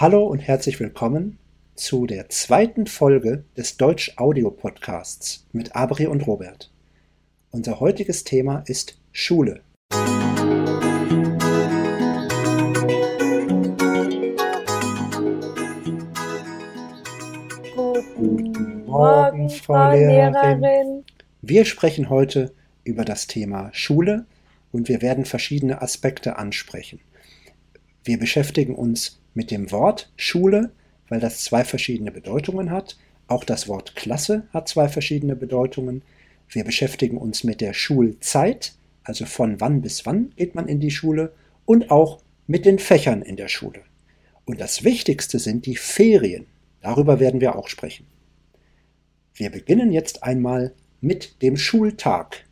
Hallo und herzlich willkommen zu der zweiten Folge des Deutsch Audio Podcasts mit Abri und Robert. Unser heutiges Thema ist Schule. Guten Morgen, Frau Lehrerin. Wir sprechen heute über das Thema Schule und wir werden verschiedene Aspekte ansprechen. Wir beschäftigen uns mit dem Wort Schule, weil das zwei verschiedene Bedeutungen hat. Auch das Wort Klasse hat zwei verschiedene Bedeutungen. Wir beschäftigen uns mit der Schulzeit, also von wann bis wann geht man in die Schule und auch mit den Fächern in der Schule. Und das Wichtigste sind die Ferien. Darüber werden wir auch sprechen. Wir beginnen jetzt einmal mit dem Schultag.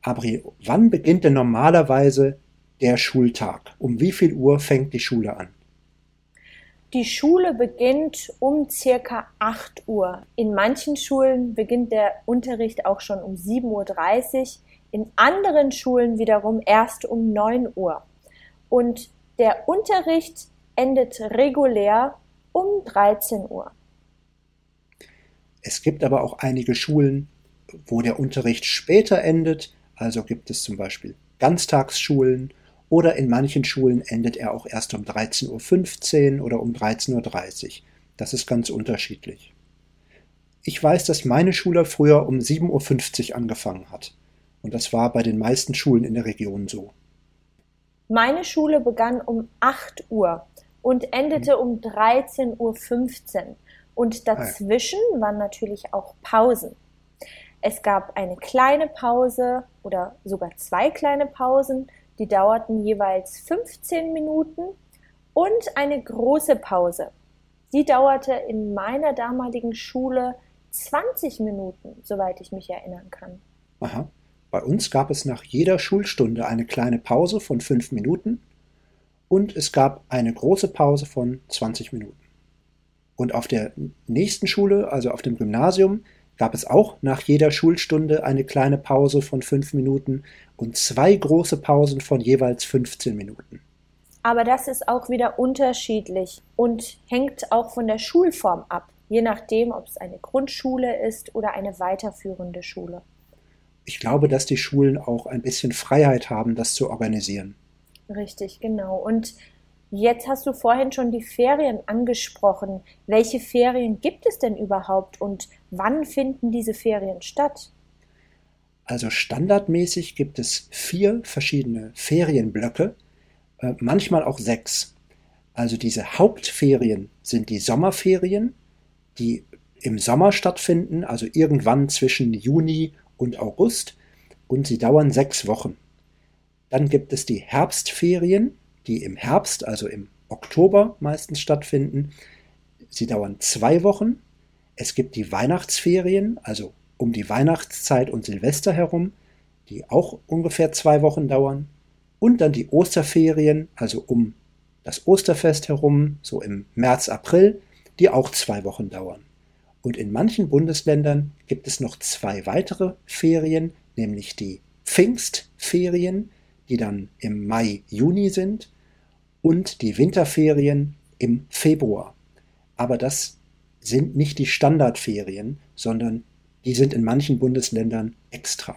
Abri, wann beginnt denn normalerweise der Schultag? Um wie viel Uhr fängt die Schule an? Die Schule beginnt um circa 8 Uhr. In manchen Schulen beginnt der Unterricht auch schon um 7.30 Uhr, in anderen Schulen wiederum erst um 9 Uhr. Und der Unterricht endet regulär um 13 Uhr. Es gibt aber auch einige Schulen, wo der Unterricht später endet, also gibt es zum Beispiel Ganztagsschulen oder in manchen Schulen endet er auch erst um 13.15 Uhr oder um 13.30 Uhr. Das ist ganz unterschiedlich. Ich weiß, dass meine Schule früher um 7.50 Uhr angefangen hat. Und das war bei den meisten Schulen in der Region so. Meine Schule begann um 8 Uhr und endete um 13.15 Uhr. Und dazwischen waren natürlich auch Pausen. Es gab eine kleine Pause oder sogar zwei kleine Pausen, die dauerten jeweils 15 Minuten und eine große Pause. Die dauerte in meiner damaligen Schule 20 Minuten, soweit ich mich erinnern kann. Aha. Bei uns gab es nach jeder Schulstunde eine kleine Pause von 5 Minuten und es gab eine große Pause von 20 Minuten. Und auf der nächsten Schule, also auf dem Gymnasium, gab es auch nach jeder Schulstunde eine kleine Pause von fünf Minuten und zwei große Pausen von jeweils 15 Minuten. Aber das ist auch wieder unterschiedlich und hängt auch von der Schulform ab, je nachdem, ob es eine Grundschule ist oder eine weiterführende Schule. Ich glaube, dass die Schulen auch ein bisschen Freiheit haben, das zu organisieren. Richtig, genau. Und Jetzt hast du vorhin schon die Ferien angesprochen. Welche Ferien gibt es denn überhaupt und wann finden diese Ferien statt? Also standardmäßig gibt es vier verschiedene Ferienblöcke, äh, manchmal auch sechs. Also diese Hauptferien sind die Sommerferien, die im Sommer stattfinden, also irgendwann zwischen Juni und August und sie dauern sechs Wochen. Dann gibt es die Herbstferien, die im Herbst, also im Oktober meistens stattfinden. Sie dauern zwei Wochen. Es gibt die Weihnachtsferien, also um die Weihnachtszeit und Silvester herum, die auch ungefähr zwei Wochen dauern. Und dann die Osterferien, also um das Osterfest herum, so im März, April, die auch zwei Wochen dauern. Und in manchen Bundesländern gibt es noch zwei weitere Ferien, nämlich die Pfingstferien, die dann im Mai, Juni sind und die Winterferien im Februar. Aber das sind nicht die Standardferien, sondern die sind in manchen Bundesländern extra.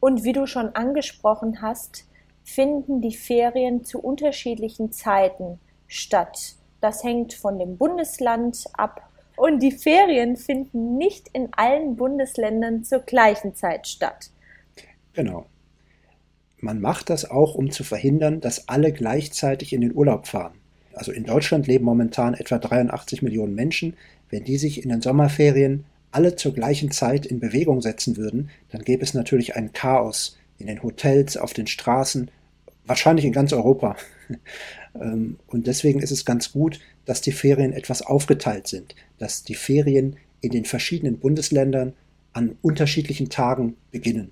Und wie du schon angesprochen hast, finden die Ferien zu unterschiedlichen Zeiten statt. Das hängt von dem Bundesland ab. Und die Ferien finden nicht in allen Bundesländern zur gleichen Zeit statt. Genau. Man macht das auch, um zu verhindern, dass alle gleichzeitig in den Urlaub fahren. Also in Deutschland leben momentan etwa 83 Millionen Menschen. Wenn die sich in den Sommerferien alle zur gleichen Zeit in Bewegung setzen würden, dann gäbe es natürlich ein Chaos in den Hotels, auf den Straßen, wahrscheinlich in ganz Europa. Ähm, und deswegen ist es ganz gut, dass die Ferien etwas aufgeteilt sind, dass die Ferien in den verschiedenen Bundesländern an unterschiedlichen Tagen beginnen.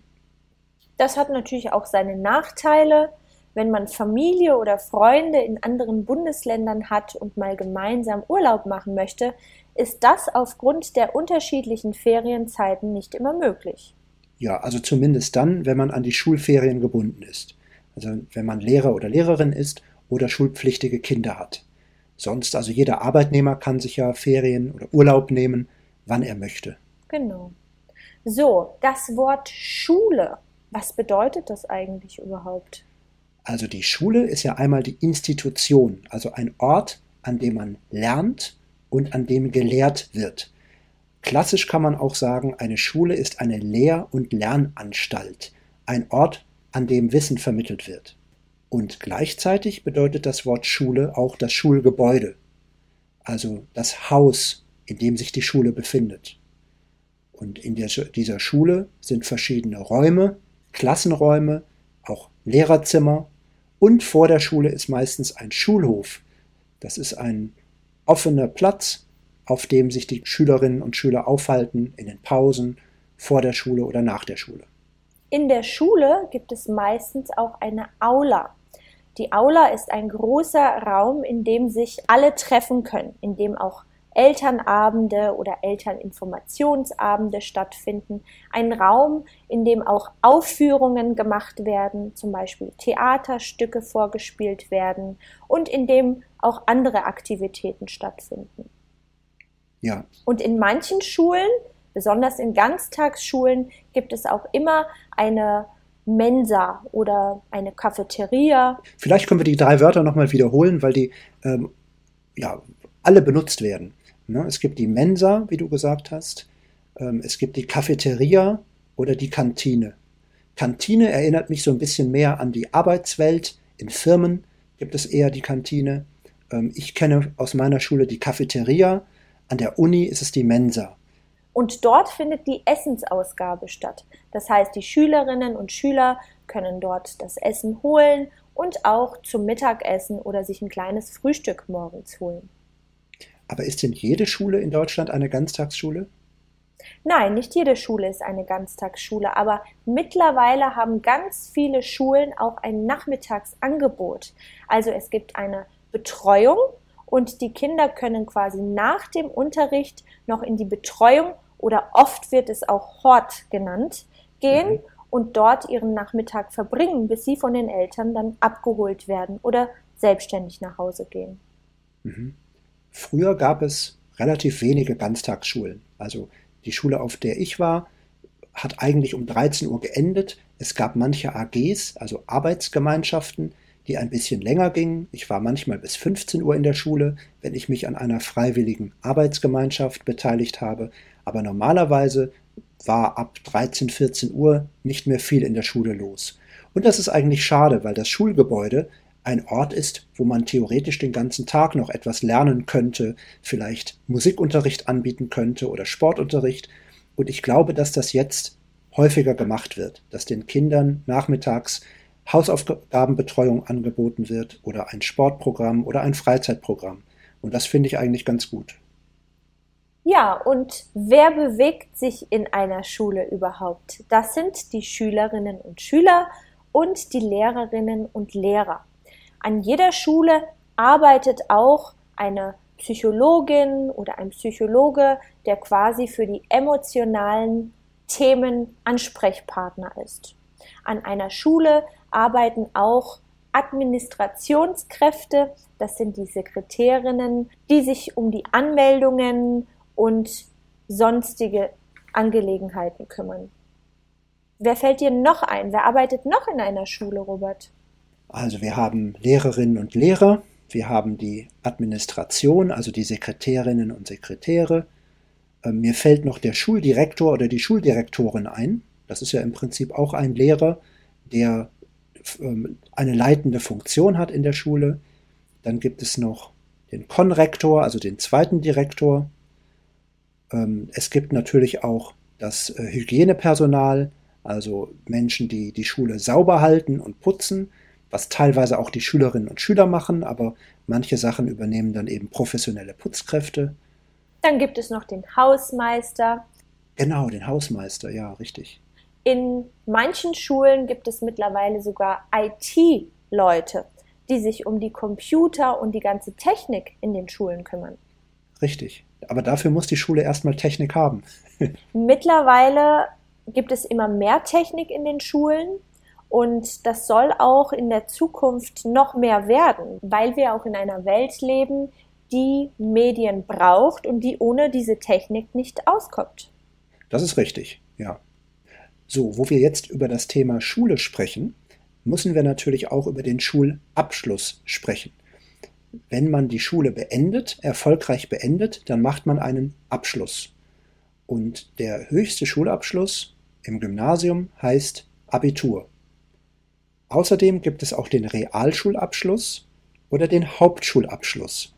Das hat natürlich auch seine Nachteile. Wenn man Familie oder Freunde in anderen Bundesländern hat und mal gemeinsam Urlaub machen möchte, ist das aufgrund der unterschiedlichen Ferienzeiten nicht immer möglich. Ja, also zumindest dann, wenn man an die Schulferien gebunden ist. Also wenn man Lehrer oder Lehrerin ist oder schulpflichtige Kinder hat. sonst. Also jeder Arbeitnehmer kann sich ja Ferien oder Urlaub nehmen, wann er möchte. Genau. So, das Wort Schule. Was bedeutet das eigentlich überhaupt? Also die Schule ist ja einmal die Institution, also ein Ort, an dem man lernt und an dem gelehrt wird. Klassisch kann man auch sagen, eine Schule ist eine Lehr- und Lernanstalt, ein Ort, an dem Wissen vermittelt wird. Und gleichzeitig bedeutet das Wort Schule auch das Schulgebäude, also das Haus, in dem sich die Schule befindet. Und in dieser Schule sind verschiedene Räume, Klassenräume, auch Lehrerzimmer und vor der Schule ist meistens ein Schulhof. Das ist ein offener Platz, auf dem sich die Schülerinnen und Schüler aufhalten in den Pausen, vor der Schule oder nach der Schule. In der Schule gibt es meistens auch eine Aula. Die Aula ist ein großer Raum, in dem sich alle treffen können, in dem auch Elternabende oder Elterninformationsabende stattfinden. Ein Raum, in dem auch Aufführungen gemacht werden, zum Beispiel Theaterstücke vorgespielt werden und in dem auch andere Aktivitäten stattfinden. Ja. Und in manchen Schulen, besonders in Ganztagsschulen, gibt es auch immer eine Mensa oder eine Cafeteria. Vielleicht können wir die drei Wörter nochmal wiederholen, weil die ähm, ja, alle benutzt werden. Ne? Es gibt die Mensa, wie du gesagt hast. Ähm, es gibt die Cafeteria oder die Kantine. Kantine erinnert mich so ein bisschen mehr an die Arbeitswelt. In Firmen gibt es eher die Kantine. Ähm, ich kenne aus meiner Schule die Cafeteria. An der Uni ist es die Mensa. Und dort findet die Essensausgabe statt. Das heißt, die Schülerinnen und Schüler können dort das Essen holen und auch zum Mittagessen oder sich ein kleines Frühstück morgens holen. Aber ist denn jede Schule in Deutschland eine Ganztagsschule? Nein, nicht jede Schule ist eine Ganztagsschule, aber mittlerweile haben ganz viele Schulen auch ein Nachmittagsangebot. Also es gibt eine Betreuung und die Kinder können quasi nach dem Unterricht noch in die Betreuung oder oft wird es auch Hort genannt, gehen mhm. und dort ihren Nachmittag verbringen, bis sie von den Eltern dann abgeholt werden oder selbstständig nach Hause gehen. Mhm. Früher gab es relativ wenige Ganztagsschulen. Also die Schule, auf der ich war, hat eigentlich um 13 Uhr geendet. Es gab manche AGs, also Arbeitsgemeinschaften, die ein bisschen länger gingen. Ich war manchmal bis 15 Uhr in der Schule, wenn ich mich an einer freiwilligen Arbeitsgemeinschaft beteiligt habe. Aber normalerweise war ab 13, 14 Uhr nicht mehr viel in der Schule los. Und das ist eigentlich schade, weil das Schulgebäude ein Ort ist, wo man theoretisch den ganzen Tag noch etwas lernen könnte, vielleicht Musikunterricht anbieten könnte oder Sportunterricht. Und ich glaube, dass das jetzt häufiger gemacht wird, dass den Kindern nachmittags Hausaufgabenbetreuung angeboten wird oder ein Sportprogramm oder ein Freizeitprogramm. Und das finde ich eigentlich ganz gut. Ja, und wer bewegt sich in einer Schule überhaupt? Das sind die Schülerinnen und Schüler und die Lehrerinnen und Lehrer. An jeder Schule arbeitet auch eine Psychologin oder ein Psychologe, der quasi für die emotionalen Themen Ansprechpartner ist. An einer Schule arbeiten auch Administrationskräfte, das sind die Sekretärinnen, die sich um die Anmeldungen und sonstige Angelegenheiten kümmern. Wer fällt dir noch ein? Wer arbeitet noch in einer Schule, Robert? Also wir haben Lehrerinnen und Lehrer, wir haben die Administration, also die Sekretärinnen und Sekretäre. Ähm, mir fällt noch der Schuldirektor oder die Schuldirektorin ein. Das ist ja im Prinzip auch ein Lehrer, der ähm, eine leitende Funktion hat in der Schule. Dann gibt es noch den Konrektor, also den zweiten Direktor. Ähm, es gibt natürlich auch das äh, Hygienepersonal, also Menschen, die die Schule sauber halten und putzen, was teilweise auch die Schülerinnen und Schüler machen, aber manche Sachen übernehmen dann eben professionelle Putzkräfte. Dann gibt es noch den Hausmeister. Genau, den Hausmeister, ja, richtig. In manchen Schulen gibt es mittlerweile sogar IT-Leute, die sich um die Computer und die ganze Technik in den Schulen kümmern. Richtig. Aber dafür muss die Schule erstmal Technik haben. mittlerweile gibt es immer mehr Technik in den Schulen. Und das soll auch in der Zukunft noch mehr werden, weil wir auch in einer Welt leben, die Medien braucht und die ohne diese Technik nicht auskommt. Das ist richtig, ja. So, wo wir jetzt über das Thema Schule sprechen, müssen wir natürlich auch über den Schulabschluss sprechen. Wenn man die Schule beendet, erfolgreich beendet, dann macht man einen Abschluss. Und der höchste Schulabschluss im Gymnasium heißt Abitur. Außerdem gibt es auch den Realschulabschluss oder den Hauptschulabschluss.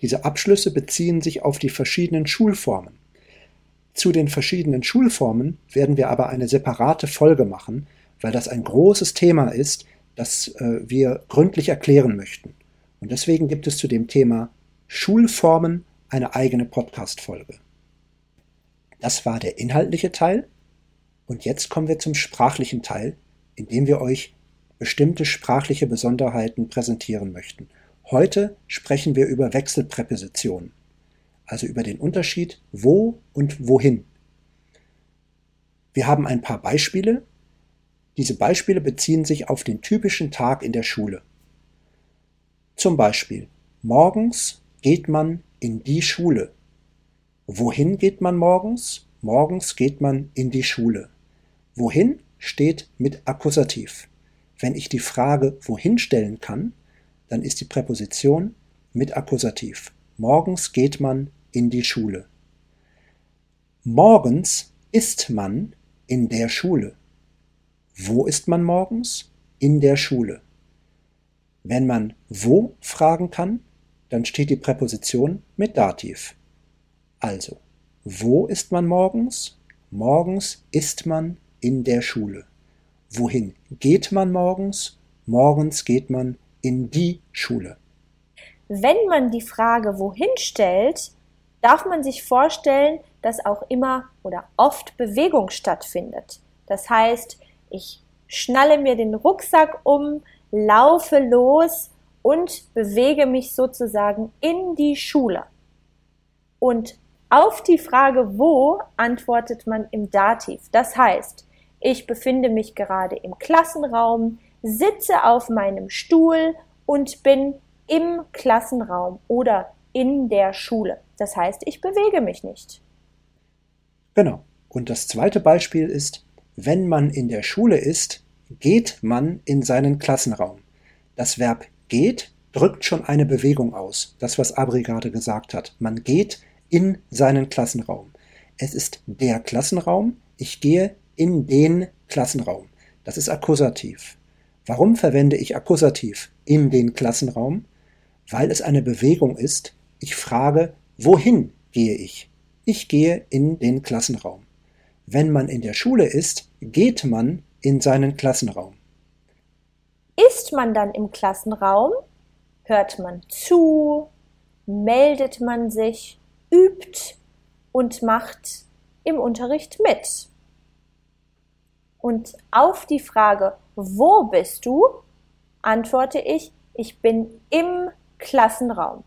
Diese Abschlüsse beziehen sich auf die verschiedenen Schulformen. Zu den verschiedenen Schulformen werden wir aber eine separate Folge machen, weil das ein großes Thema ist, das äh, wir gründlich erklären möchten. Und deswegen gibt es zu dem Thema Schulformen eine eigene Podcast-Folge. Das war der inhaltliche Teil. Und jetzt kommen wir zum sprachlichen Teil, in dem wir euch bestimmte sprachliche Besonderheiten präsentieren möchten. Heute sprechen wir über Wechselpräpositionen, also über den Unterschied wo und wohin. Wir haben ein paar Beispiele. Diese Beispiele beziehen sich auf den typischen Tag in der Schule. Zum Beispiel, morgens geht man in die Schule. Wohin geht man morgens? Morgens geht man in die Schule. Wohin steht mit Akkusativ. Wenn ich die Frage wohin stellen kann, dann ist die Präposition mit Akkusativ. Morgens geht man in die Schule. Morgens ist man in der Schule. Wo ist man morgens? In der Schule. Wenn man wo fragen kann, dann steht die Präposition mit Dativ. Also, wo ist man morgens? Morgens ist man in der Schule. Wohin geht man morgens? Morgens geht man in die Schule. Wenn man die Frage wohin stellt, darf man sich vorstellen, dass auch immer oder oft Bewegung stattfindet. Das heißt, ich schnalle mir den Rucksack um, laufe los und bewege mich sozusagen in die Schule. Und auf die Frage wo antwortet man im Dativ. Das heißt, ich befinde mich gerade im Klassenraum, sitze auf meinem Stuhl und bin im Klassenraum oder in der Schule. Das heißt, ich bewege mich nicht. Genau. Und das zweite Beispiel ist, wenn man in der Schule ist, geht man in seinen Klassenraum. Das Verb geht drückt schon eine Bewegung aus. Das, was Abri gerade gesagt hat. Man geht in seinen Klassenraum. Es ist der Klassenraum. Ich gehe in den Klassenraum. Das ist Akkusativ. Warum verwende ich Akkusativ in den Klassenraum? Weil es eine Bewegung ist. Ich frage, wohin gehe ich? Ich gehe in den Klassenraum. Wenn man in der Schule ist, geht man in seinen Klassenraum. Ist man dann im Klassenraum, hört man zu, meldet man sich, übt und macht im Unterricht mit. Und auf die Frage, wo bist du, antworte ich, ich bin im Klassenraum.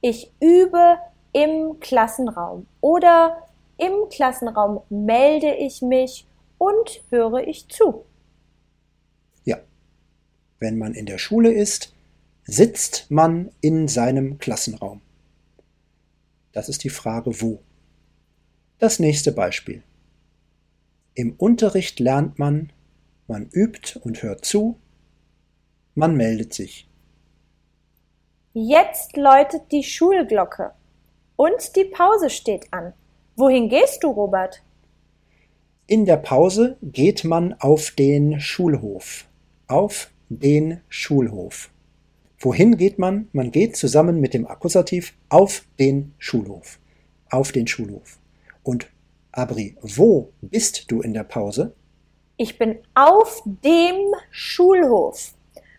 Ich übe im Klassenraum oder im Klassenraum melde ich mich und höre ich zu. Ja, wenn man in der Schule ist, sitzt man in seinem Klassenraum. Das ist die Frage wo. Das nächste Beispiel. Im Unterricht lernt man, man übt und hört zu, man meldet sich. Jetzt läutet die Schulglocke und die Pause steht an. Wohin gehst du, Robert? In der Pause geht man auf den Schulhof. Auf den Schulhof. Wohin geht man? Man geht zusammen mit dem Akkusativ auf den Schulhof. Auf den Schulhof. Und Abri, wo bist du in der Pause? Ich bin auf dem Schulhof.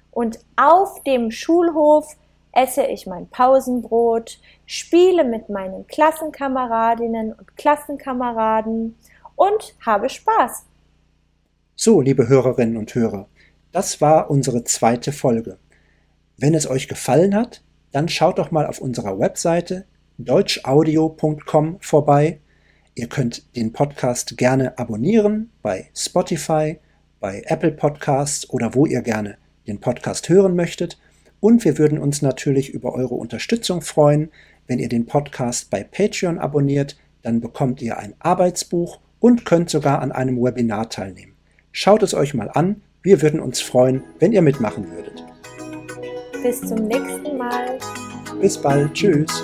Und auf dem Schulhof esse ich mein Pausenbrot, spiele mit meinen Klassenkameradinnen und Klassenkameraden und habe Spaß. So, liebe Hörerinnen und Hörer, das war unsere zweite Folge. Wenn es euch gefallen hat, dann schaut doch mal auf unserer Webseite deutschaudio.com vorbei Ihr könnt den Podcast gerne abonnieren bei Spotify, bei Apple Podcasts oder wo ihr gerne den Podcast hören möchtet. Und wir würden uns natürlich über eure Unterstützung freuen, Wenn ihr den Podcast bei Patreon abonniert, dann bekommt ihr ein Arbeitsbuch und könnt sogar an einem Webinar teilnehmen. Schaut es euch mal an, wir würden uns freuen, wenn ihr mitmachen würdet. Bis zum nächsten Mal. Bis bald, tschüss.